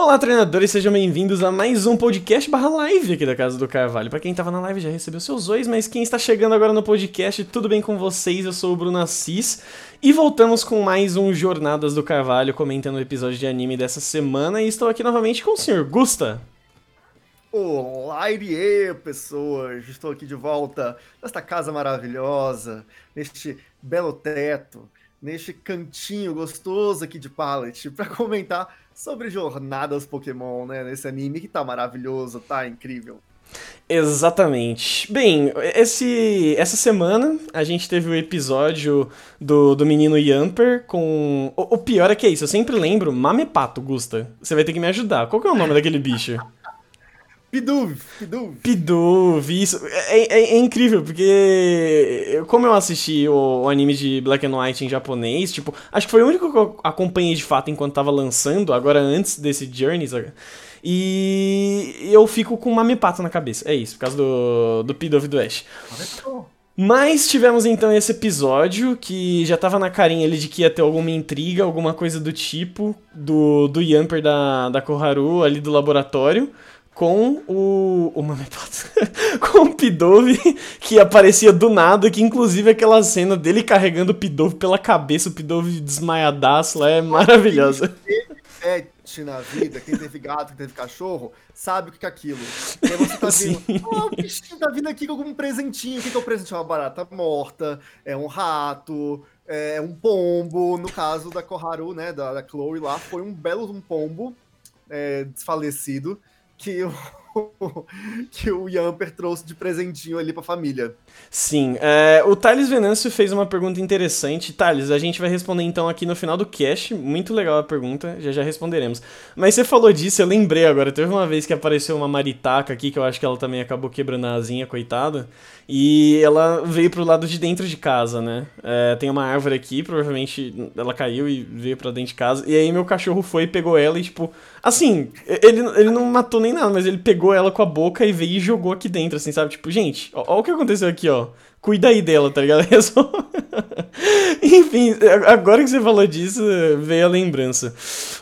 Olá, treinadores, sejam bem-vindos a mais um podcast barra live aqui da Casa do Carvalho. Para quem tava na live já recebeu seus ois, mas quem está chegando agora no podcast, tudo bem com vocês? Eu sou o Bruno Assis e voltamos com mais um Jornadas do Carvalho, comentando o episódio de anime dessa semana e estou aqui novamente com o senhor Gusta. Olá, Irie, pessoas! Estou aqui de volta nesta casa maravilhosa, neste belo teto, neste cantinho gostoso aqui de pallet, para comentar sobre jornadas Pokémon, né? Nesse anime que tá maravilhoso, tá incrível. Exatamente. Bem, esse, essa semana a gente teve o episódio do, do menino Yamper com. O, o, pior é que é isso, eu sempre lembro Mamepato, Gusta. Você vai ter que me ajudar. Qual que é o nome daquele bicho? Piduv, Piduv. Piduv, isso. É, é, é, incrível, porque como eu assisti o, o, anime de Black and White em japonês, tipo, acho que foi o único que eu acompanhei de fato enquanto tava lançando, agora antes desse Journey? E eu fico com uma Mamepato na cabeça. É isso, por causa do, do Piduv do Ash. Mas tivemos então esse episódio que já tava na carinha ali de que ia ter alguma intriga, alguma coisa do tipo, do, do Yamper da, da Koharu ali do laboratório com o. O com o Pidove, que aparecia do nada, que inclusive aquela cena dele carregando o Pidove pela cabeça, o Pidove desmaiadaço lá, é maravilhosa. Pet na vida, quem teve gato, quem teve cachorro, sabe o que é aquilo. E aí você tá vendo, oh, o bichinho tá vindo aqui com algum presentinho. O que é o presente? É uma barata morta, é um rato, é um pombo. No caso da Koharu, né, da, da Chloe lá, foi um belo um pombo é, desfalecido que o, que o Yamper trouxe de presentinho ali pra família. Sim, é, o Thales Venâncio fez uma pergunta interessante. Thales, a gente vai responder então aqui no final do cast. Muito legal a pergunta, já já responderemos. Mas você falou disso, eu lembrei agora. Teve uma vez que apareceu uma maritaca aqui, que eu acho que ela também acabou quebrando a asinha, coitada. E ela veio pro lado de dentro de casa, né? É, tem uma árvore aqui, provavelmente ela caiu e veio pra dentro de casa. E aí meu cachorro foi, pegou ela e, tipo. Assim, ele, ele não matou nem nada, mas ele pegou ela com a boca e veio e jogou aqui dentro, assim, sabe? Tipo, gente, ó o que aconteceu aqui, ó cuida aí dela, tá ligado? É só... Enfim, agora que você falou disso, veio a lembrança.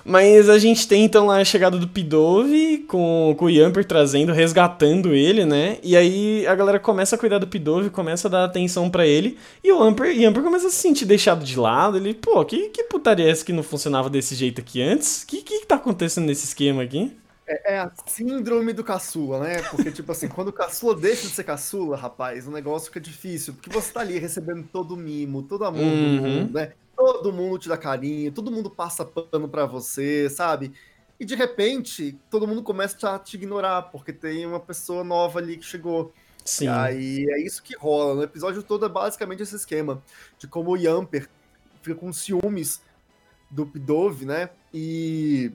Mas a gente tem então lá a chegada do Pidove com, com o Yamper trazendo, resgatando ele, né? E aí a galera começa a cuidar do Pidove, começa a dar atenção para ele. E o Yamper, Yamper começa a se sentir deixado de lado. Ele, pô, que, que putaria é essa que não funcionava desse jeito aqui antes? O que, que tá acontecendo nesse esquema aqui? É, é, a síndrome do caçula, né? Porque, tipo assim, quando o caçula deixa de ser caçula, rapaz, o negócio fica difícil. Porque você tá ali recebendo todo o mimo, todo amor uhum. do mundo, né? Todo mundo te dá carinho, todo mundo passa pano pra você, sabe? E de repente, todo mundo começa a te ignorar, porque tem uma pessoa nova ali que chegou. Sim. E aí é isso que rola. No episódio todo é basicamente esse esquema de como o Yamper fica com ciúmes do Pidove, né? E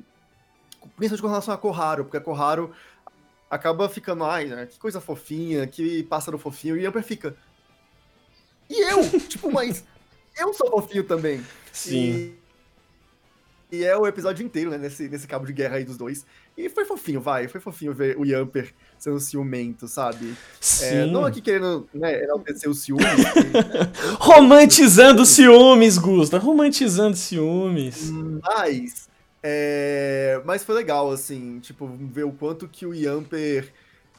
principalmente com relação a Koharu, porque a Koharu acaba ficando, ai, né, que coisa fofinha, que pássaro fofinho, e Amber fica. E eu? tipo, mas eu sou fofinho também. Sim. E, e, é o episódio inteiro, né, nesse, nesse cabo de guerra aí dos dois. E foi fofinho, vai, foi fofinho ver o Yamper sendo ciumento, sabe? Sim. É, não aqui querendo, né, enaltecer o ciúmes. né? Romantizando ciúmes, Gusta, romantizando ciúmes. Mas é, mas foi legal, assim, tipo, ver o quanto que o Yamper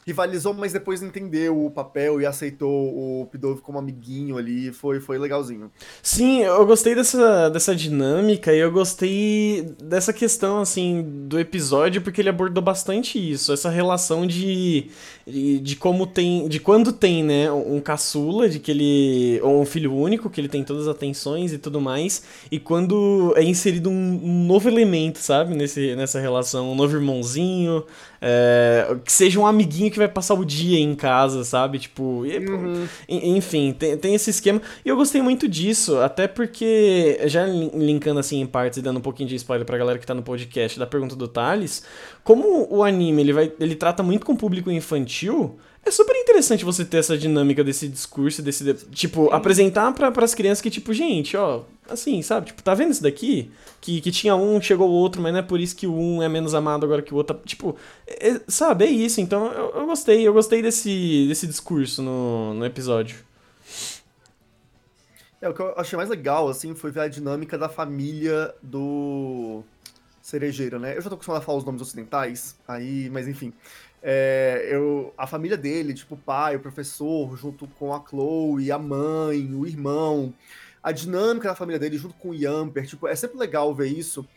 rivalizou, mas depois entendeu o papel e aceitou o Pidove como amiguinho ali, foi, foi legalzinho. Sim, eu gostei dessa, dessa dinâmica e eu gostei dessa questão, assim, do episódio, porque ele abordou bastante isso, essa relação de, de, de como tem, de quando tem, né, um caçula, de que ele, ou um filho único, que ele tem todas as atenções e tudo mais, e quando é inserido um, novo elemento, sabe, nesse, nessa relação, um novo irmãozinho, é, que seja um amiguinho que vai passar o dia em casa, sabe? Tipo, e, uhum. enfim, tem, tem esse esquema. E eu gostei muito disso, até porque, já linkando assim em partes e dando um pouquinho de spoiler pra galera que tá no podcast da pergunta do Thales, como o anime ele, vai, ele trata muito com o público infantil, é super interessante você ter essa dinâmica desse discurso, desse. Tipo, apresentar para as crianças que, tipo, gente, ó, assim, sabe? Tipo, tá vendo isso daqui? Que, que tinha um, chegou o outro, mas não é por isso que um é menos amado agora que o outro. Tipo, é, sabe? É isso. Então, eu, eu gostei. Eu gostei desse, desse discurso no, no episódio. É, o que eu achei mais legal, assim, foi ver a dinâmica da família do. cerejeira, né? Eu já tô acostumado a falar os nomes ocidentais, aí, mas enfim. É, eu, a família dele, tipo o pai, o professor, junto com a Chloe, a mãe, o irmão, a dinâmica da família dele junto com o Yamper, tipo, é sempre legal ver isso,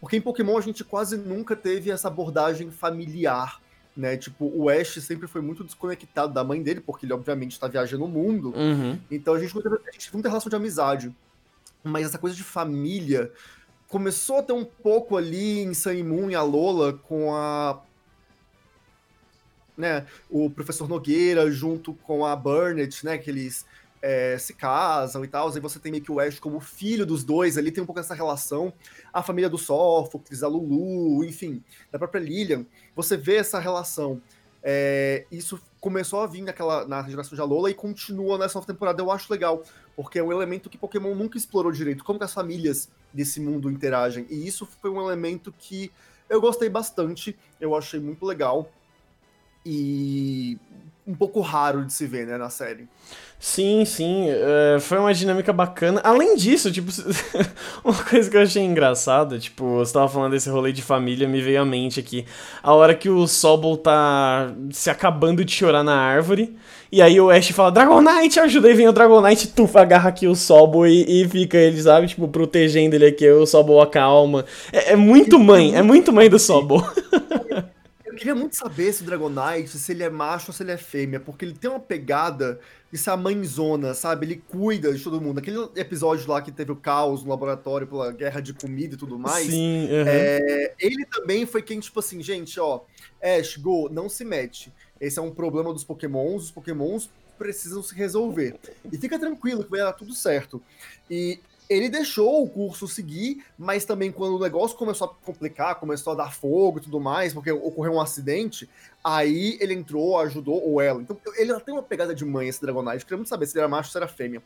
porque em Pokémon a gente quase nunca teve essa abordagem familiar, né? Tipo, o Ash sempre foi muito desconectado da mãe dele, porque ele obviamente está viajando o mundo, Uhum. então a gente, não teve, a gente não tem relação de amizade. Mas essa coisa de família começou a ter um pouco ali em Sun Moon e a Lola com a né, o professor Nogueira junto com a Burnett, né, que eles é, se casam e tal, e você tem meio que o Ash como filho dos dois, ali tem um pouco essa relação, a família do Sófocles, a Lulu, enfim, da própria Lilian, você vê essa relação. É, isso começou a vir naquela, na geração de Alola e continua nessa nova temporada, eu acho legal, porque é um elemento que Pokémon nunca explorou direito, como que as famílias desse mundo interagem, e isso foi um elemento que eu gostei bastante, eu achei muito legal, e um pouco raro de se ver, né, na série. Sim, sim, é, foi uma dinâmica bacana. Além disso, tipo, uma coisa que eu achei engraçada, tipo, você tava falando desse rolê de família, me veio à mente aqui. A hora que o Sobol tá se acabando de chorar na árvore, e aí o Ash fala, Dragonite, ajuda, e vem o Dragonite, tufa, agarra aqui o Sobol e, e fica ele, sabe, tipo, protegendo ele aqui, o Sobol acalma. É, é muito mãe, é muito mãe do Sobol. Eu queria muito saber se o Dragonite, se ele é macho ou se ele é fêmea, porque ele tem uma pegada de ser a mãezona, sabe? Ele cuida de todo mundo. Aquele episódio lá que teve o caos no laboratório pela guerra de comida e tudo mais. Sim, uhum. é, ele também foi quem, tipo assim, gente, ó, Ash, Go, não se mete. Esse é um problema dos pokémons, os pokémons precisam se resolver. E fica tranquilo que vai dar tudo certo. E ele deixou o curso seguir, mas também quando o negócio começou a complicar, começou a dar fogo e tudo mais, porque ocorreu um acidente, aí ele entrou, ajudou ou ela. Então ele tem uma pegada de mãe, esse Dragonite. Queria muito saber se ele era macho ou se era fêmea.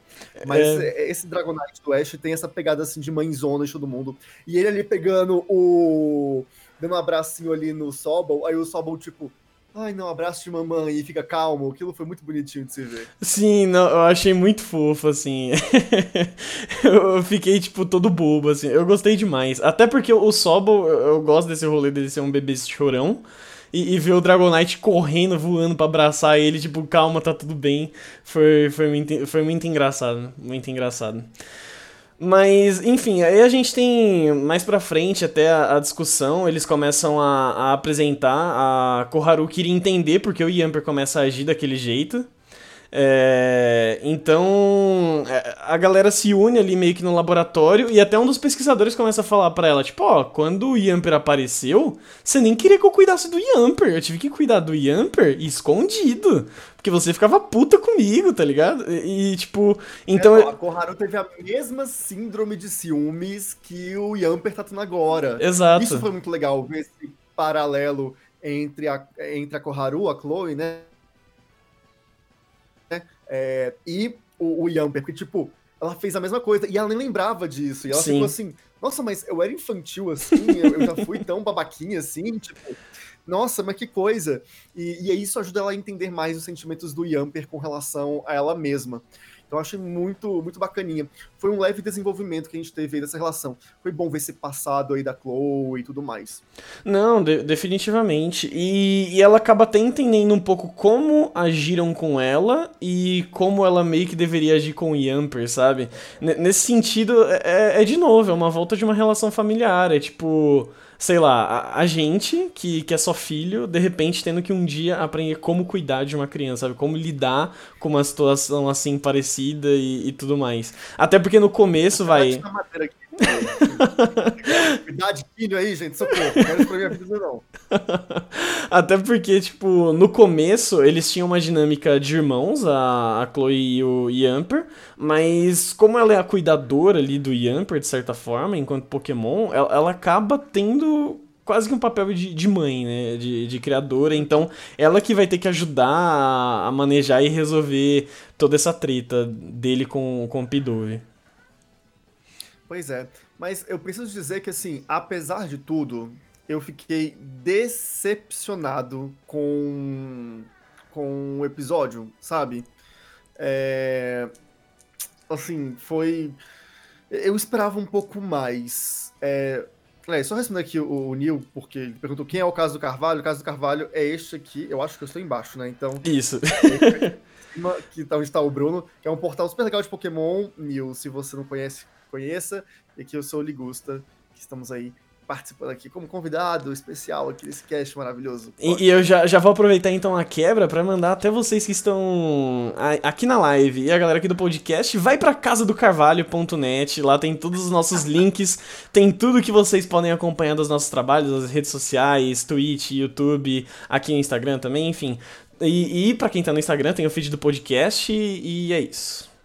Mas é... esse Dragonite do Ash tem essa pegada assim de mãezona de todo mundo. E ele ali pegando o. dando um abracinho ali no Sobol, aí o Sobol, tipo, ai não, abraço de mamãe e fica calmo. Aquilo foi muito bonitinho de se ver. Sim, não, eu achei muito fofo, assim. eu fiquei, tipo, todo bobo, assim. Eu gostei demais. Até porque o Sobol, eu gosto desse rolê dele ser um bebê chorão. E, e ver o Dragonite correndo, voando para abraçar ele, tipo, calma, tá tudo bem. Foi, foi, muito, foi muito engraçado. Muito engraçado. Mas, enfim, aí a gente tem mais pra frente até a, a discussão, eles começam a, a, apresentar, a Koharu queria entender porque o Yamper começa a agir daquele jeito. É, então a galera se une ali meio que no laboratório e até um dos pesquisadores começa a falar para ela, tipo, ó, quando o Yamper apareceu, você nem queria que eu cuidasse do Yamper, eu tive que cuidar do Yamper escondido, porque você ficava puta comigo, tá ligado? E, e tipo, então... É, a Koharu teve a mesma síndrome de ciúmes que o Yamper tá tendo agora. Exato. Isso foi muito legal, ver esse paralelo entre a, entre a Koharu, a Chloe, né? É, e o, o Yamper, porque, tipo, ela fez a mesma coisa e ela nem lembrava disso. E ela Sim. ficou assim, nossa, mas eu era infantil assim, eu, eu, já fui tão babaquinha assim, tipo, nossa, mas que coisa. E, e isso ajuda ela a entender mais os sentimentos do Yamper com relação a ela mesma. Então eu achei muito, muito bacaninha. Foi um leve desenvolvimento que a gente teve aí dessa relação. Foi bom ver esse passado aí da Chloe e tudo mais. Não, de definitivamente. E, e ela acaba até entendendo um pouco como agiram com ela e como ela meio que deveria agir com o Yamper, sabe? N nesse sentido, é, é de novo, é uma volta de uma relação familiar. É tipo sei lá, a, a, gente, que, que é só filho, de repente tendo que um dia aprender como cuidar de uma criança, sabe? Como lidar com uma situação assim parecida e, e tudo mais. Até porque no começo vai. Cuidar de filho aí, gente, socorro. Não quero minha vida, não. Até porque, tipo, no começo eles tinham uma dinâmica de irmãos, a, a Chloe e o Yamper, mas como ela é a cuidadora ali do Yamper, de certa forma, enquanto Pokémon, ela, ela acaba tendo quase que um papel de, de mãe, né? De, de criadora. Então, ela que vai ter que ajudar a, a manejar e resolver toda essa treta dele com, com o Pidove. Pois é. Mas eu preciso dizer que, assim, apesar de tudo, eu fiquei decepcionado com, com o episódio, sabe? É... Assim, foi. Eu esperava um pouco mais. É... É, só responder aqui o, o Neil, porque ele perguntou quem é o caso do Carvalho. O caso do Carvalho é este aqui, eu acho que eu estou embaixo, né? Então. Isso. que tá onde está o Bruno, é um portal super legal de Pokémon. Neil, se você não conhece, conheça. E aqui eu sou o Ligusta, que estamos aí participando aqui como convidado especial aqui desse cast maravilhoso. E, e, eu já, já vou aproveitar então a quebra para mandar até vocês que estão aqui na live e a galera aqui do podcast, vai para casa do carvalho.net, lá tem todos os nossos links, tem tudo que vocês podem acompanhar dos nossos trabalhos, das redes sociais, Twitch, YouTube, aqui no Instagram também, enfim. E, e para quem tá no Instagram tem o feed do podcast e, e é isso.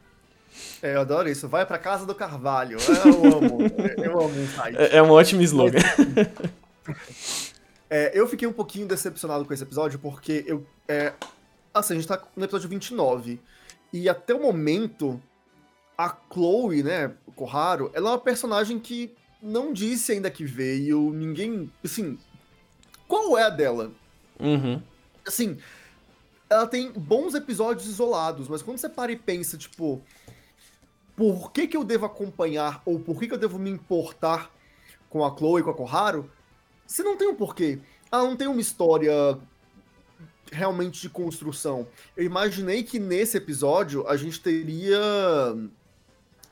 É, eu adoro isso. Vai pra casa do Carvalho. Eu amo. eu amo um site. É, é um ótimo slogan. É, eu fiquei um pouquinho decepcionado com esse episódio, porque eu. É, assim, a gente tá no episódio 29. E até o momento, a Chloe, né, Corraro, ela é uma personagem que não disse ainda que veio. Ninguém. Assim. Qual é a dela? Uhum. Assim. Ela tem bons episódios isolados, mas quando você para e pensa, tipo por que, que eu devo acompanhar ou por que, que eu devo me importar com a Chloe com a Koharu, se não tem um porquê. Ela não tem uma história realmente de construção. Eu imaginei que nesse episódio a gente teria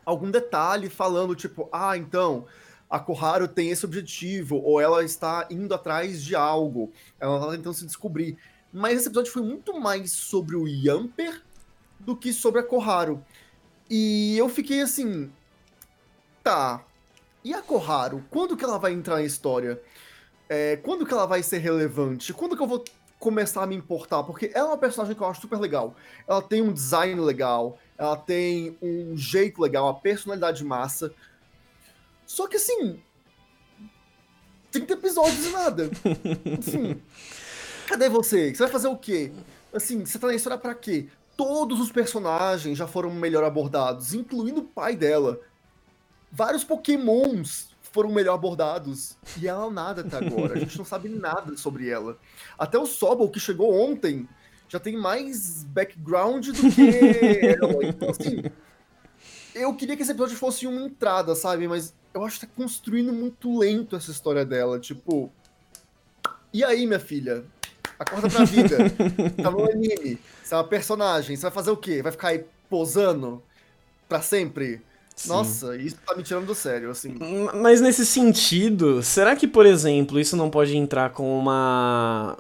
algum detalhe falando, tipo, ah, então, a Koharu tem esse objetivo, ou ela está indo atrás de algo, ela está tentando se descobrir. Mas esse episódio foi muito mais sobre o Yamper do que sobre a Koharu. E eu fiquei assim, tá. E a Koharu, quando que ela vai entrar na história? É, quando que ela vai ser relevante? Quando que eu vou começar a me importar? Porque ela é uma personagem que eu acho super legal. Ela tem um design legal, ela tem um jeito legal, uma personalidade massa. Só que assim, 30 episódios e nada. Assim, cadê você? Você vai fazer o quê? Assim, você tá na história pra quê? Todos os personagens já foram melhor abordados, incluindo o pai dela. Vários pokémons foram melhor abordados. E ela nada até agora. A gente não sabe nada sobre ela. Até o Sobol, que chegou ontem, já tem mais background do que ela. Então, assim, eu queria que esse episódio fosse uma entrada, sabe? Mas eu acho que tá construindo muito lento essa história dela. Tipo. E aí, minha filha? Acorda pra vida. tá no anime. Você é uma personagem. Você vai fazer o quê? Vai ficar aí posando pra sempre? Sim. Nossa, isso tá me tirando do sério, assim. Mas nesse sentido, será que, por exemplo, isso não pode entrar com uma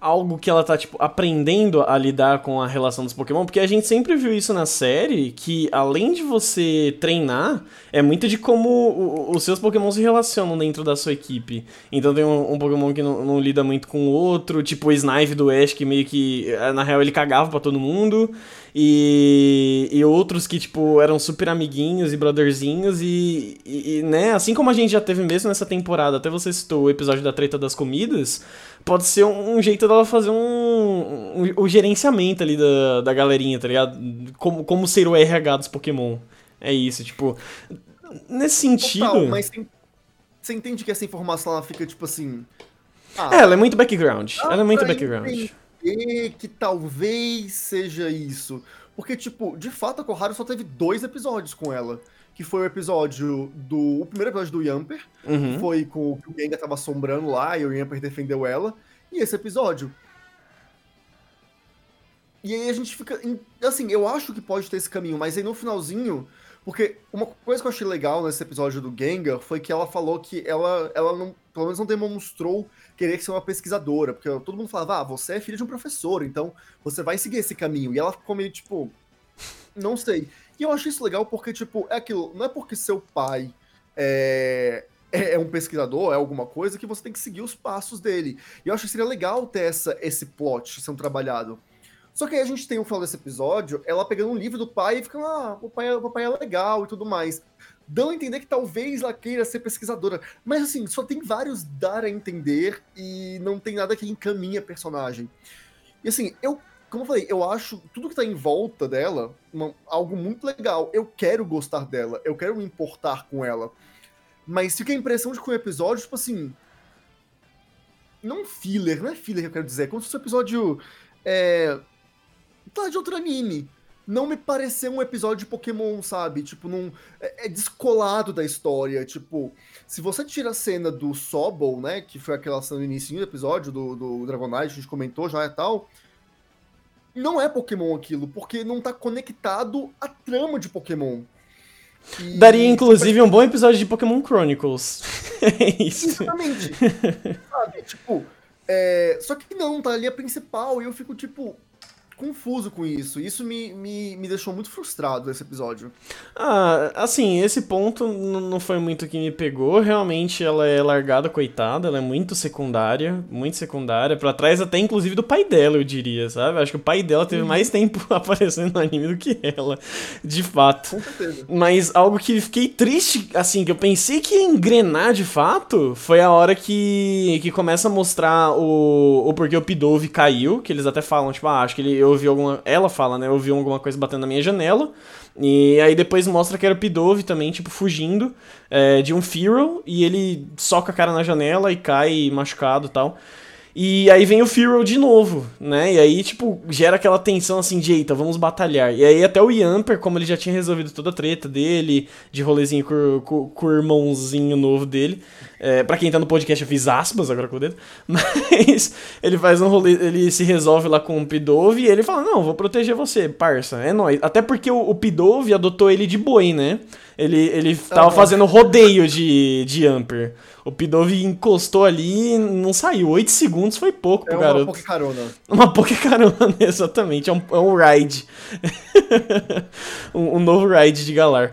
algo que ela tá, tipo, aprendendo a lidar com a relação dos Pokémon, porque a gente sempre viu isso na série, que além de você treinar, é muito de como os seus Pokémon se relacionam dentro da sua equipe. Então tem um, um Pokémon que não, não, lida muito com o outro, tipo o Snipe do Ash, que meio que, eh, na real, ele cagava para todo mundo, e, e outros que, tipo, eram super amiguinhos e brotherzinhos, e, e, né, assim como a gente já teve mesmo nessa temporada, até você citou o episódio da treta das comidas, pode ser um, jeito dela fazer um, um, um, gerenciamento ali da, da galerinha, tá ligado? Como, como ser o RH dos Pokémon. É isso, tipo. Nesse sentido. Total, mas você entende que essa informação ela fica tipo assim. Ah, é, ela é muito background. ela é muito background. Que talvez seja isso. Porque, tipo, de fato a Koharu só teve dois episódios com ela que foi o episódio do. O primeiro episódio do Yamper, uhum. que foi com o que o Gengar tava assombrando lá e o Yamper defendeu ela. E esse episódio. E aí a gente fica. Assim, eu acho que pode ter esse caminho, mas aí no finalzinho. Porque uma coisa que eu achei legal nesse episódio do Gengar foi que ela falou que ela, ela não, pelo menos não demonstrou querer ser uma pesquisadora, porque todo mundo falava, ah, você é filha de um professor, então você vai seguir esse caminho. E ela ficou meio tipo, não sei. E eu acho isso legal porque, tipo, é aquilo, não é porque seu pai é, é, é, um pesquisador, é alguma coisa, que você tem que seguir os passos dele. E eu acho que seria legal ter essa, esse plot sendo trabalhado. Só que aí a gente tem o final desse episódio, ela pegando um livro do pai e ficando, ah, o pai, o pai é legal e tudo mais. Dando a entender que talvez ela queira ser pesquisadora. Mas assim, só tem vários dar a entender e não tem nada que encaminhe a personagem. E assim, eu como eu falei, eu acho tudo que tá em volta dela uma, algo muito legal. Eu quero gostar dela, eu quero me importar com ela. Mas fica a impressão de que o episódio, tipo assim. Não filler, não é filler que eu quero dizer. É como se fosse um episódio. É. Tá de outro anime. não me pareceu um episódio de Pokémon, sabe? Tipo, não, é, é descolado da história. Tipo, se você tira a cena do Sobol, né? Que foi aquela cena no início do episódio do, do Dragonite, a gente comentou já e tal. Não é Pokémon aquilo, porque não tá conectado à trama de Pokémon. E... Daria, inclusive, um bom episódio de Pokémon Chronicles. é isso. Exatamente. sabe? Tipo, é... só que não, tá ali a principal, e eu fico tipo, confuso com isso. Isso me, me, me deixou muito frustrado esse episódio. Ah, assim, esse ponto não foi muito que me pegou. Realmente ela é largada, coitada. Ela é muito secundária, muito secundária. Pra trás até, inclusive, do pai dela, eu diria, sabe? Acho que o pai dela teve uhum. mais tempo aparecendo no anime do que ela, de fato. Com certeza. Mas algo que fiquei triste, assim, que eu pensei que ia engrenar de fato, foi a hora que, que começa a mostrar o, o porquê o Pidove caiu, que eles até falam, tipo, ah, acho que ele ouvi alguma. Ela fala, né? Eu ouvi alguma coisa batendo na minha janela. E aí depois mostra que era o Pidove também, tipo, fugindo é, de um Fearow. E ele soca a cara na janela e cai machucado e tal. E aí vem o Fearow de novo, né? E aí, tipo, gera aquela tensão assim de, eita, vamos batalhar. E aí até o Yamper, como ele já tinha resolvido toda a treta dele, de rolezinho com, com, com o irmãozinho novo dele, é, para quem tá no podcast, eu fiz aspas agora com o dedo. Mas ele faz um rolê, ele se resolve lá com o Pidove e ele fala: Não, vou proteger você, parça, é nóis. Até porque o, o Pidove adotou ele de boi, né? Ele, ele tava fazendo rodeio de, de Amper. O Pidove encostou ali e não saiu. Oito segundos foi pouco pro é garoto. Uma carona. Uma carona, exatamente. É um, é um ride. um, um novo ride de Galar.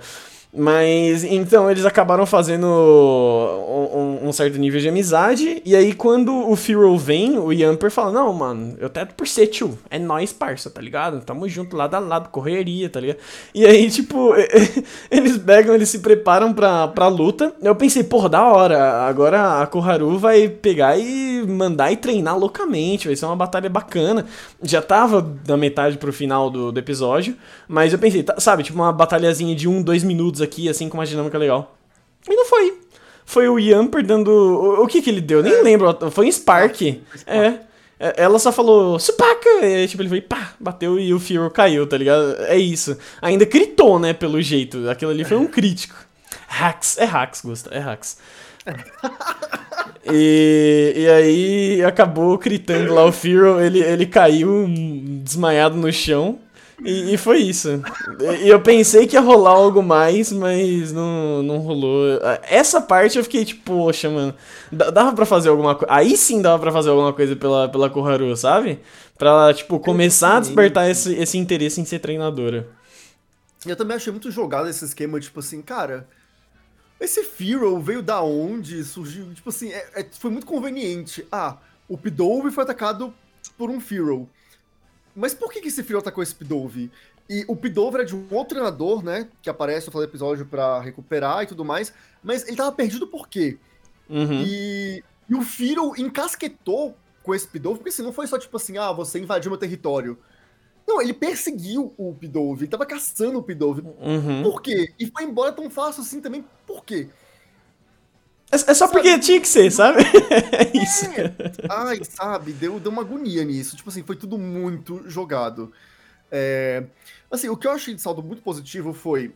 Mas então eles acabaram fazendo um, um, certo nível de amizade. E aí, quando o Firo vem, o Yamper fala: Não, mano, eu teto por ser tio. É nós, parça, tá ligado? Tamo junto lado a lado, correria, tá ligado? E aí, tipo, eles pegam, eles se preparam pra, pra luta. Eu pensei, porra, da hora. Agora a Koharu vai pegar e mandar e treinar loucamente. Vai ser uma batalha bacana. Já tava da metade pro final do, do episódio. Mas eu pensei, tá, sabe, tipo uma batalhazinha de um, dois minutos aqui, assim, com uma dinâmica legal. E não foi. Foi o Yamper dando. O, o que que ele deu? Nem é. lembro. Foi um Spark. É. é. Ela só falou, Supaca! E tipo, ele foi, pá, bateu e o Fear caiu, tá ligado? É isso. Ainda gritou, né, pelo jeito. Aquilo ali foi um crítico. Hacks, é hacks, Gusta, é hacks. e, e aí acabou gritando lá o Fear, ele, ele caiu desmaiado no chão. E, e, foi isso. E eu pensei que ia rolar algo mais, mas não, não rolou. Essa parte eu fiquei tipo, poxa, mano, dava pra fazer alguma coisa. Aí sim dava pra fazer alguma coisa pela, pela Koharu, sabe? Pra ela, tipo, começar a despertar esse, esse interesse em ser treinadora. Eu também achei muito jogado esse esquema, tipo assim, cara. Esse Firo veio da onde? Surgiu. Tipo assim, é, é, foi muito conveniente. Ah, o Pidove foi atacado por um Firo mas por que, que esse filho atacou esse Pidove? E o Pidove era de um outro treinador, né? Que aparece no final do episódio pra recuperar e tudo mais. Mas ele tava perdido por quê? Uhum. E, e o Firo encasquetou com esse Pidove, porque assim, não foi só tipo assim, ah, você invadiu meu território. Não, ele perseguiu o Pidove, ele tava caçando o Pidove. Uhum. Por quê? E foi embora tão fácil assim também, por quê? É, é só sabe? porque tinha que ser, sabe? é isso. É. Ai, sabe, deu, deu uma agonia nisso. Tipo assim, foi tudo muito jogado. É... Assim, o que eu achei de saldo muito positivo foi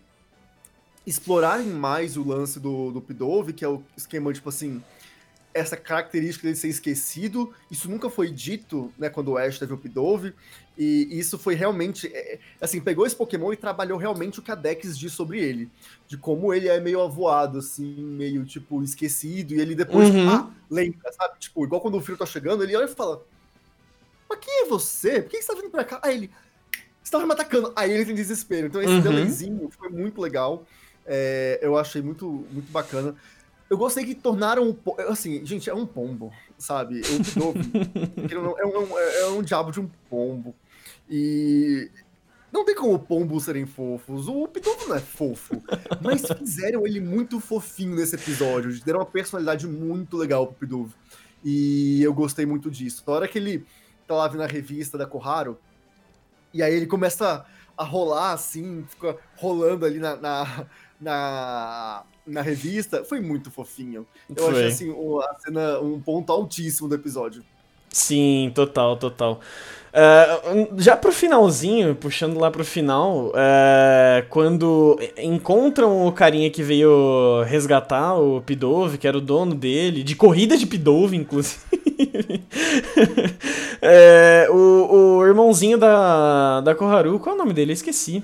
explorarem mais o lance do, do Pidove, que é o esquema, tipo assim, essa característica dele ser esquecido, isso nunca foi dito, né, quando o Ash teve o Pidove, e isso foi realmente, é, é, assim, pegou esse Pokémon e trabalhou realmente o que a Dex diz sobre ele, de como ele é meio avoado, assim, meio, tipo, esquecido, e ele depois, uhum. ah, lembra, sabe? Tipo, igual quando o filho tá chegando, ele olha e fala, mas quem é você? Por que você tá vindo pra cá? Aí ele, você tava me atacando. Aí ele tem desespero. Então esse uhum. foi muito legal, é, eu achei muito, muito bacana. Eu gostei que tornaram. Assim, gente, é um pombo, sabe? É, um, é, é um diabo de um pombo. E. Não tem como pombos serem fofos. O Pitovo não é fofo. Mas fizeram ele muito fofinho nesse episódio. Deram uma personalidade muito legal pro Pidove. E eu gostei muito disso. Na hora que ele tá lá na revista da Koharu, e aí ele começa a rolar assim, fica rolando ali na, na, na na revista, foi muito fofinho. Eu foi. achei assim, a cena, um ponto altíssimo do episódio. Sim, total, total. Uh, já pro finalzinho, puxando lá pro final, uh, quando encontram o carinha que veio resgatar o Pidove, que era o dono dele, de corrida de Pidove, inclusive. é, o, o irmãozinho da, da Koharu, qual é o nome dele? Eu esqueci.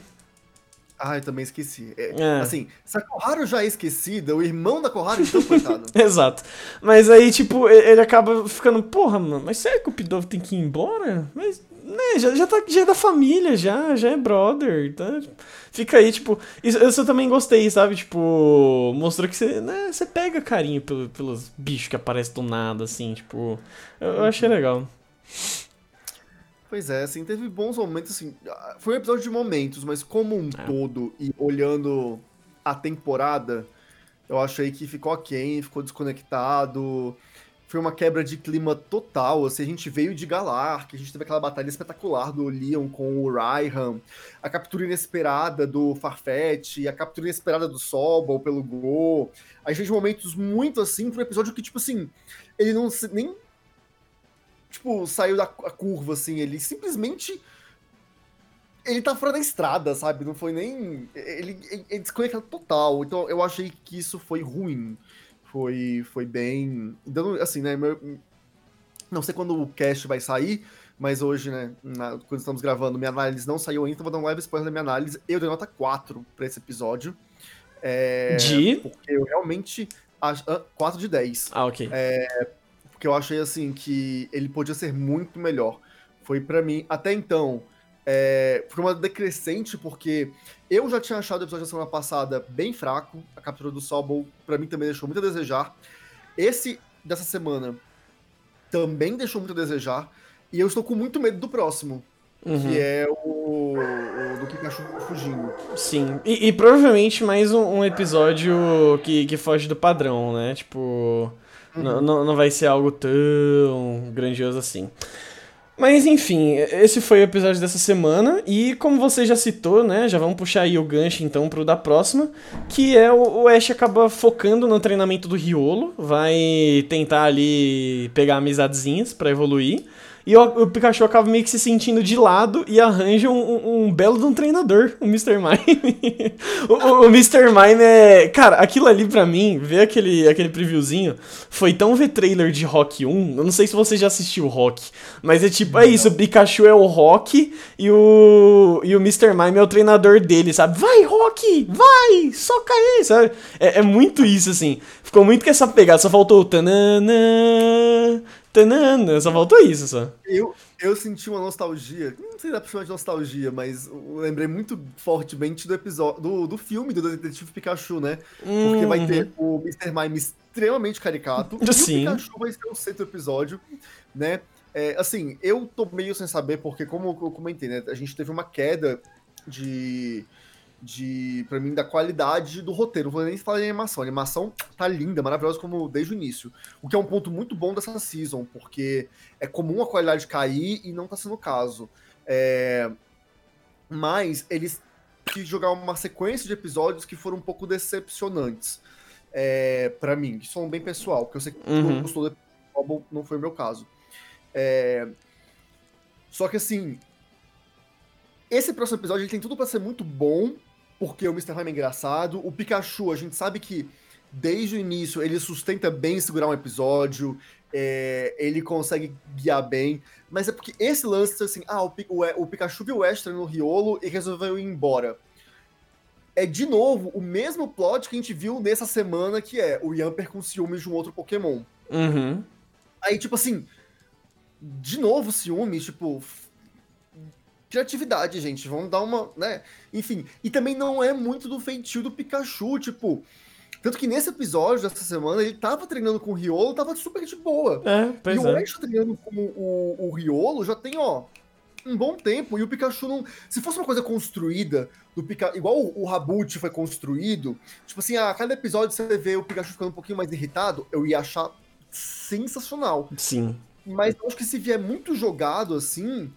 Ah, eu também esqueci. É, é. Assim, se a Koharu já é esquecida, o irmão da Koharu, então, coitado. Exato. Mas aí, tipo, ele acaba ficando, porra, mano, mas será que o Pidove tem que ir embora? Mas, né, já, já, tá, já é da família, já, já é brother, tá? Fica aí, tipo, isso, isso eu também gostei, sabe? Tipo, mostrou que você, né, você pega carinho pelo, pelos bichos que aparecem do nada, assim, tipo, eu, eu achei legal. Pois é, assim, teve bons momentos, assim. Foi um episódio de momentos, mas como um é. todo, e olhando a temporada, eu achei que ficou aquém, ficou desconectado. Foi uma quebra de clima total. Assim, a gente veio de Galar, que a gente teve aquela batalha espetacular do Leon com o Raihan, a captura inesperada do Farfetch, a captura inesperada do Sobol pelo Go. A gente teve momentos muito assim, para um episódio que, tipo assim, ele não nem tipo, saiu da curva, assim, ele simplesmente. Ele tá fora da estrada, sabe? Não foi nem. Ele, ele, ele desconectado total. Então eu achei que isso foi ruim. Foi, foi bem. Dando, assim, né? Meu, não sei quando o cast vai sair, mas hoje, né, na, quando estamos gravando, minha análise não saiu ainda, então vou dar um leve spoiler da minha análise. Eu dei nota 4 pra esse episódio. É, de? Porque eu realmente. 4 de 10. Ah, ok. É, porque eu achei assim que ele podia ser muito melhor. Foi para mim, até então, é, foi uma decrescente, porque eu já tinha achado o episódio da semana passada bem fraco, a captura do Sobol para mim também deixou muito a desejar. Esse dessa semana também deixou muito a desejar, e eu estou com muito medo do próximo, uhum. que é o, o do Pikachu fugindo. Sim, e, e provavelmente mais um, um, episódio que, que foge do padrão, né? Tipo. Uhum. Não, não vai ser algo tão grandioso assim. Mas enfim, esse foi o episódio dessa semana e como você já citou, né, já vamos puxar aí o gancho então pro da próxima, que é o, o Ash acaba focando no treinamento do Riolo, vai tentar ali pegar amizadezinhas para evoluir. E o, o, Pikachu acaba meio que se sentindo de lado e arranja um, um, um belo de um treinador, o Mr. Mime. o, o, o, Mr. Mime é. Cara, aquilo ali pra mim, ver aquele, aquele previewzinho, foi tão ver trailer de Rock 1. Eu não sei se você já assistiu o Rock, mas é tipo, é isso, o Pikachu é o Rock e o, e o Mr. Mime é o treinador dele, sabe? Vai, Rock! Vai! Soca aí, sabe? É, é muito isso, assim. Ficou muito com essa pegada, só faltou o tanana, Tanana, só faltou isso só. Eu, eu senti uma nostalgia, não sei se dá pra chamar de nostalgia, mas lembrei muito fortemente do episódio, do, do filme do Detetive Pikachu, né? Uhum. Porque vai ter uhum. o Mr. Mime extremamente caricato Sim. e o Pikachu vai ser o centro episódio, né? É, assim, eu tô meio sem saber, porque como eu comentei, né? A gente teve uma queda de de para mim da qualidade do roteiro. Não vou nem falar de animação. A animação tá linda, maravilhosa como desde o início. O que é um ponto muito bom dessa season, porque é comum a qualidade cair e não tá sendo o caso. É... Mas eles quis jogar uma sequência de episódios que foram um pouco decepcionantes é, para mim, que são bem pessoal, porque eu sei que uhum. não gostou do não foi o meu caso. É... Só que assim, esse próximo episódio ele tem tudo para ser muito bom, porque o Mr. Mime é engraçado. O Pikachu, a gente sabe que desde o início ele sustenta bem segurar um episódio, é, ele consegue guiar bem, mas é porque esse lance, assim, ah, o, o, o Pikachu viu o Extra no Riolo e resolveu ir embora. É, de novo, o mesmo plot que a gente viu nessa semana, que é o Yamper com ciúmes de um outro Pokémon. Uhum. Aí, tipo assim, de novo ciúmes, tipo, criatividade, gente. Vamos dar uma, né? Enfim, e também não é muito do feitio do Pikachu, tipo. Tanto que nesse episódio dessa semana, ele tava treinando com o Riolo, tava super de boa. É, pois e é. o Ash treinando com o, o Riolo já tem, ó, um bom tempo. E o Pikachu não. Se fosse uma coisa construída, do Pikachu, igual o, o Rabut foi construído, tipo assim, a cada episódio você vê o Pikachu ficando um pouquinho mais irritado, eu ia achar sensacional. Sim. Mas eu acho que se vier muito jogado assim,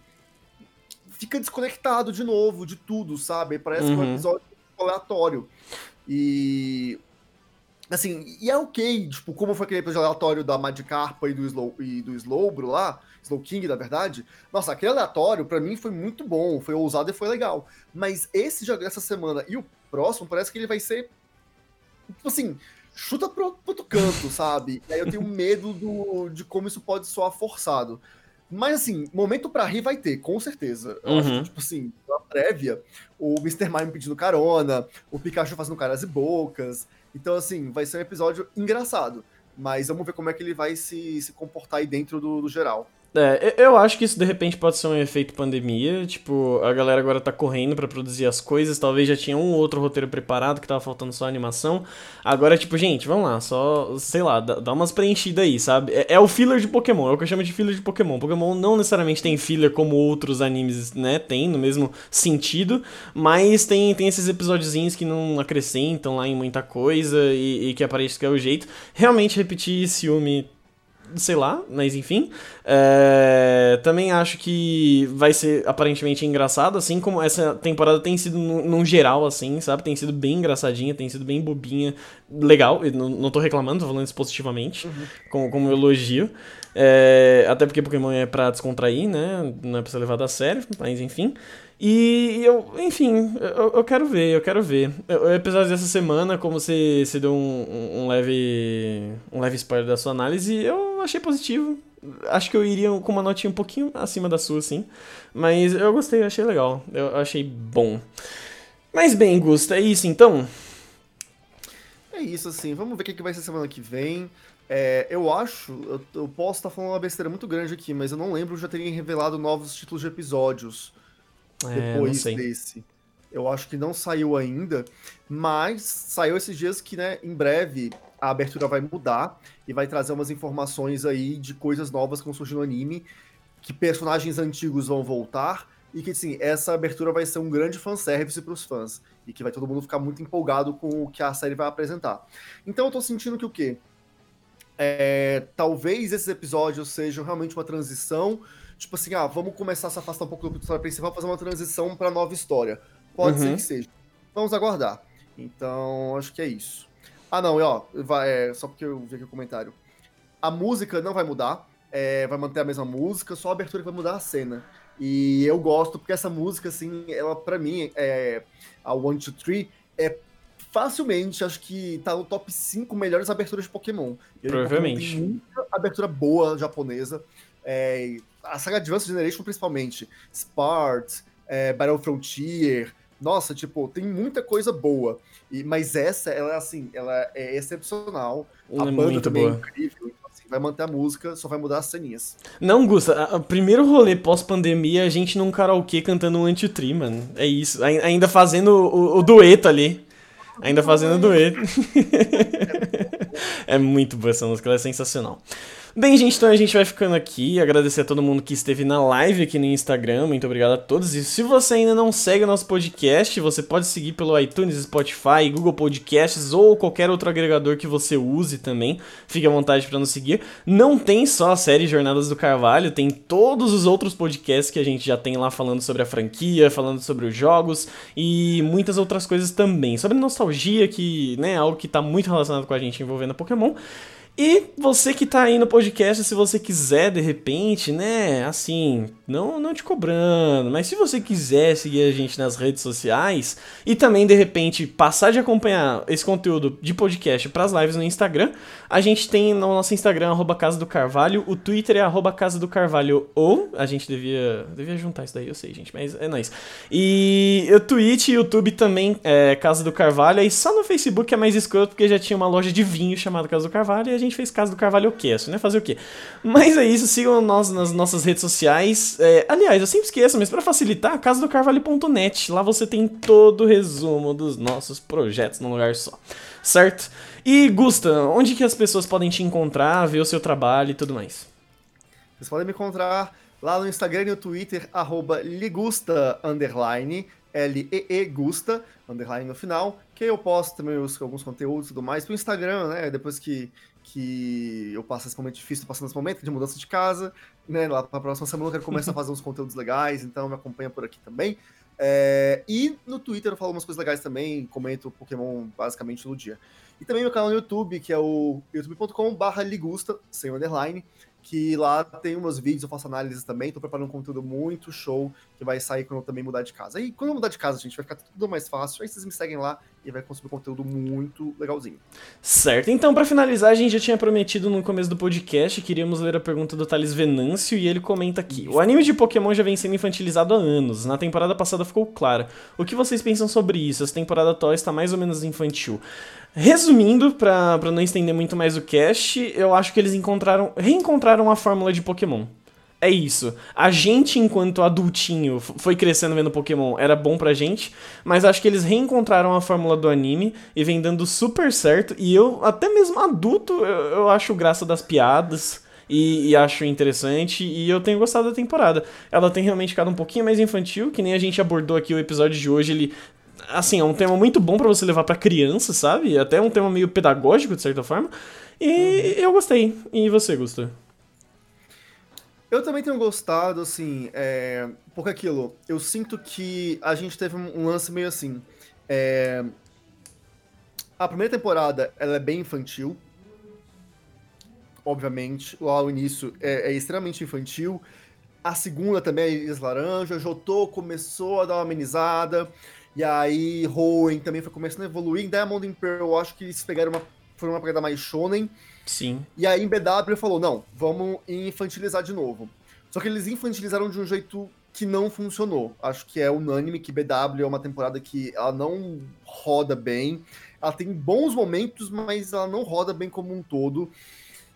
fica desconectado de novo de tudo, sabe? Parece uhum. que é um episódio aleatório. E Assim, e é ok, tipo, como foi aquele episódio aleatório da Magikarpa e do, Slow, e do Slowbro lá, Slow King, na verdade. Nossa, aquele aleatório, para mim, foi muito bom, foi ousado e foi legal. Mas esse jogo dessa semana e o próximo, parece que ele vai ser. Tipo assim, chuta pro outro canto, sabe? E aí eu tenho medo do, de como isso pode soar forçado. Mas assim, momento para rir vai ter, com certeza. Eu uhum. acho que, tipo assim, na prévia, o Mr. Mime pedindo carona, o Pikachu fazendo caras e bocas. Então, assim, vai ser um episódio engraçado. Mas vamos ver como é que ele vai se, se comportar aí dentro do, do geral. É, eu acho que isso de repente pode ser um efeito pandemia. Tipo, a galera agora tá correndo para produzir as coisas. Talvez já tinha um outro roteiro preparado que tava faltando só animação. Agora, tipo, gente, vamos lá, só, sei lá, dá, umas preenchidas aí, sabe? É, é, o filler de Pokémon, é o que eu chamo de filler de Pokémon. Pokémon não necessariamente tem filler como outros animes, né? Tem, no mesmo sentido. Mas tem, tem esses episódiozinhos que não acrescentam lá em muita coisa e, e que aparece que é o jeito. Realmente repetir ciúme sei lá, mas enfim. É, também acho que vai ser aparentemente engraçado, assim como essa temporada tem sido num geral, assim, sabe? Tem sido bem engraçadinha, tem sido bem bobinha, legal. Não, não tô reclamando, tô falando isso positivamente, uhum. como, como elogio. É, até porque Pokémon é pra descontrair, né? Não é pra ser levado a sério, mas enfim. E eu, enfim, eu, eu, quero ver, eu quero ver. O episódio dessa semana, como você, você deu um, um, leve um leve spoiler da sua análise, eu achei positivo. Acho que eu iria com uma notinha um pouquinho acima da sua, assim. Mas eu gostei, achei legal. Eu achei bom. Mas bem, Gusta, é isso então? É isso, assim. Vamos ver o que vai ser semana que vem. É, eu acho, eu, eu posso estar falando uma besteira muito grande aqui, mas eu não lembro já terem revelado novos títulos de episódios é, depois desse. Eu acho que não saiu ainda, mas saiu esses dias que, né, em breve a abertura vai mudar e vai trazer umas informações aí de coisas novas que vão surgir no anime, que personagens antigos vão voltar e que, assim, essa abertura vai ser um grande fanservice para os fãs e que vai todo mundo ficar muito empolgado com o que a série vai apresentar. Então eu tô sentindo que o quê? É, talvez esses episódios sejam realmente uma transição tipo assim, ah, vamos começar a se afastar um pouco do história principal, fazer uma transição para nova história. Pode uhum. ser que seja. Vamos aguardar. Então, acho que é isso. Ah, não, e ó, vai, é, só porque eu vi aqui o comentário. A música não vai mudar, é, vai manter a mesma música, só a abertura que vai mudar a cena. E eu gosto, porque essa música, assim, ela, para mim, é, a One, Two, Three, é facilmente, acho que tá no top 5 melhores aberturas de Pokémon. Provavelmente. Tem muita abertura boa japonesa. É, a saga Advanced Generation, principalmente, Spart, é, Battle Frontier, nossa, tipo, tem muita coisa boa. E, mas essa, ela é assim, ela é excepcional. a é banda também é boa. é incrível. Então, assim, vai manter a música, só vai mudar as ceninhas. Não, Gusta, o primeiro rolê pós-pandemia, a gente num karaokê cantando um anti-tri, mano. É isso. Ainda fazendo o, o dueto ali. Ainda fazendo o dueto. é muito boa essa música, ela é sensacional. Bem, gente, então a gente vai ficando aqui. Agradecer a todo mundo que esteve na live aqui no Instagram. Muito obrigado a todos. E se você ainda não segue o nosso podcast, você pode seguir pelo iTunes, Spotify, Google Podcasts ou qualquer outro agregador que você use também. Fique à vontade para nos seguir. Não tem só a série Jornadas do Carvalho, tem todos os outros podcasts que a gente já tem lá falando sobre a franquia, falando sobre os jogos e muitas outras coisas também. Sobre nostalgia, que né, é algo que está muito relacionado com a gente envolvendo Pokémon. E você que tá aí no podcast, se você quiser, de repente, né, assim, não, não te cobrando, mas se você quiser seguir a gente nas redes sociais e também, de repente, passar de acompanhar esse conteúdo de podcast pras lives no Instagram, a gente tem no nosso Instagram, arroba Casa do Carvalho, o Twitter é arroba Casa do Carvalho ou, a gente devia, devia juntar isso daí, eu sei, gente, mas é nóis. E o Twitch e YouTube também é Casa do Carvalho, aí só no Facebook é mais escroto, porque já tinha uma loja de vinho chamada Casa do Carvalho e gente fez caso do Carvalho Cast, né? Fazer o quê? Mas é isso, sigam nós nas nossas redes sociais. É, aliás, eu sempre esqueço, mas para facilitar, casa do Carvalho.net. Lá você tem todo o resumo dos nossos projetos num lugar só. Certo? E Gusta, onde que as pessoas podem te encontrar, ver o seu trabalho e tudo mais? Vocês podem me encontrar lá no Instagram e no Twitter, arroba ligusta, underline, L-E-E Gusta, underline no final, que eu posto também os, alguns conteúdos e tudo mais pro Instagram, né? Depois que que eu passo esse momento difícil, passando esse momento de mudança de casa, né? Lá para a próxima semana eu quero começar a fazer uns conteúdos legais, então me acompanha por aqui também. É, e no Twitter eu falo umas coisas legais também, comento Pokémon basicamente no dia. E também meu canal no YouTube, que é o youtube.com.br ligusta, sem underline, que lá tem umas vídeos, eu faço análises também, tô preparando um conteúdo muito show, que vai sair quando eu também mudar de casa. E quando eu mudar de casa, gente, vai ficar tudo mais fácil, aí vocês me seguem lá e vai consumir conteúdo muito legalzinho. Certo, então para finalizar, a gente já tinha prometido no começo do podcast, queríamos ler a pergunta do Thales Venâncio, e ele comenta aqui, o anime de Pokémon já vem sendo infantilizado há anos, na temporada passada ficou claro. O que vocês pensam sobre isso? Essa temporada atual está mais ou menos infantil. Resumindo, pra não estender muito mais o cast, eu acho que eles encontraram, reencontraram a fórmula de Pokémon. É isso. A gente, enquanto adultinho, foi crescendo vendo Pokémon, era bom pra gente, mas acho que eles reencontraram a fórmula do anime e vem dando super certo. E eu, até mesmo adulto, eu, eu acho graça das piadas. E, e, acho interessante, e eu tenho gostado da temporada. Ela tem realmente ficado um pouquinho mais infantil, que nem a gente abordou aqui o episódio de hoje, ele assim, é um tema muito bom para você levar para criança, sabe? Até um tema meio pedagógico, de certa forma. E uhum. eu gostei. E você, Gusto? Eu também tenho gostado, assim, é... porque aquilo, eu sinto que a gente teve um lance meio assim. É... A primeira temporada, ela é bem infantil. Obviamente, lá no início é, é extremamente infantil. A segunda também é Iris Laranja. Jotô começou a dar uma amenizada. E aí, Hoenn também foi começando a evoluir. Em Diamond and Pearl, eu acho que eles pegaram uma, foram uma pegada mais shonen. Sim. E aí, em BW, falou: não, vamos infantilizar de novo. Só que eles infantilizaram de um jeito que não funcionou. Acho que é unânime que BW é uma temporada que ela não roda bem. Ela tem bons momentos, mas ela não roda bem como um todo.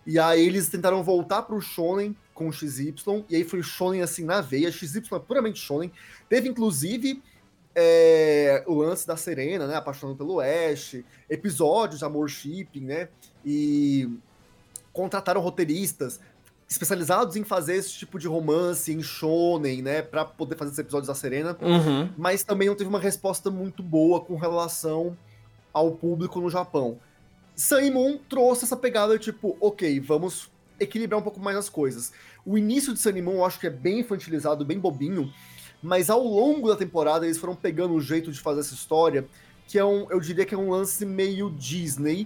E aí eles tentaram voltar pro Shonen com o XY, e aí foi Shonen assim na veia. XY é puramente Shonen. Teve inclusive é, o lance da Serena, né, apaixonando pelo Ash, episódios de amor shipping, né, e contrataram roteiristas especializados em fazer esse tipo de romance em shonen, né, para poder fazer esses episódios da Serena, uhum. mas também não teve uma resposta muito boa com relação ao público no Japão. Sun Moon trouxe essa pegada tipo, ok, vamos equilibrar um pouco mais as coisas. O início de Sun Moon eu acho que é bem infantilizado, bem bobinho, mas ao longo da temporada eles foram pegando o jeito de fazer essa história, que é um, eu diria que é um lance meio Disney,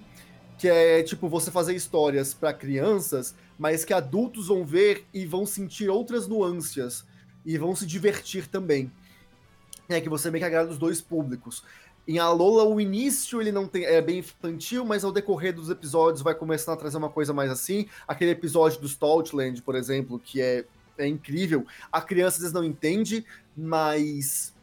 que é tipo você fazer histórias para crianças, mas que adultos vão ver e vão sentir outras nuances e vão se divertir também. É que você meio que agrada os dois públicos. Em Alola, o início ele não tem, é bem infantil, mas ao decorrer dos episódios vai começando a trazer uma coisa mais assim. Aquele episódio do Stoutland, por exemplo, que é é incrível. A criança às vezes não entende, mas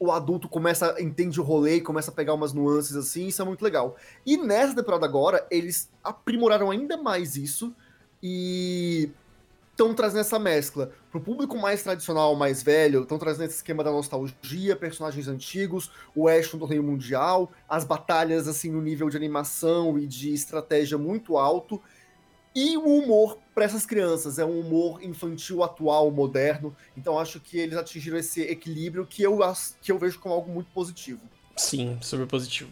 o adulto começa, entende o rolê começa a pegar umas nuances assim, isso é muito legal. E nessa temporada agora, eles aprimoraram ainda mais isso e estão trazendo essa mescla. Pro público mais tradicional, mais velho, estão trazendo esse esquema da nostalgia, personagens antigos, o Ash no torneio mundial, as batalhas assim no nível de animação e de estratégia muito alto. E o humor para essas crianças é um humor infantil atual, moderno. Então acho que eles atingiram esse equilíbrio que eu, que eu vejo como algo muito positivo. Sim, super positivo.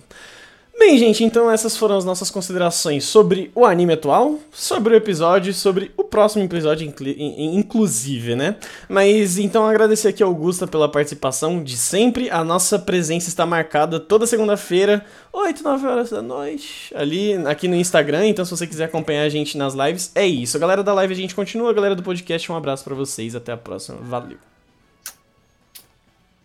Bem, gente, então essas foram as nossas considerações sobre o anime atual, sobre o episódio, sobre o próximo episódio, inclusive, né? Mas então agradecer aqui ao Augusta pela participação de sempre. A nossa presença está marcada toda segunda-feira, 8, 9 horas da noite, ali aqui no Instagram. Então, se você quiser acompanhar a gente nas lives, é isso. Galera da live, a gente continua. Galera do podcast, um abraço para vocês. Até a próxima. Valeu.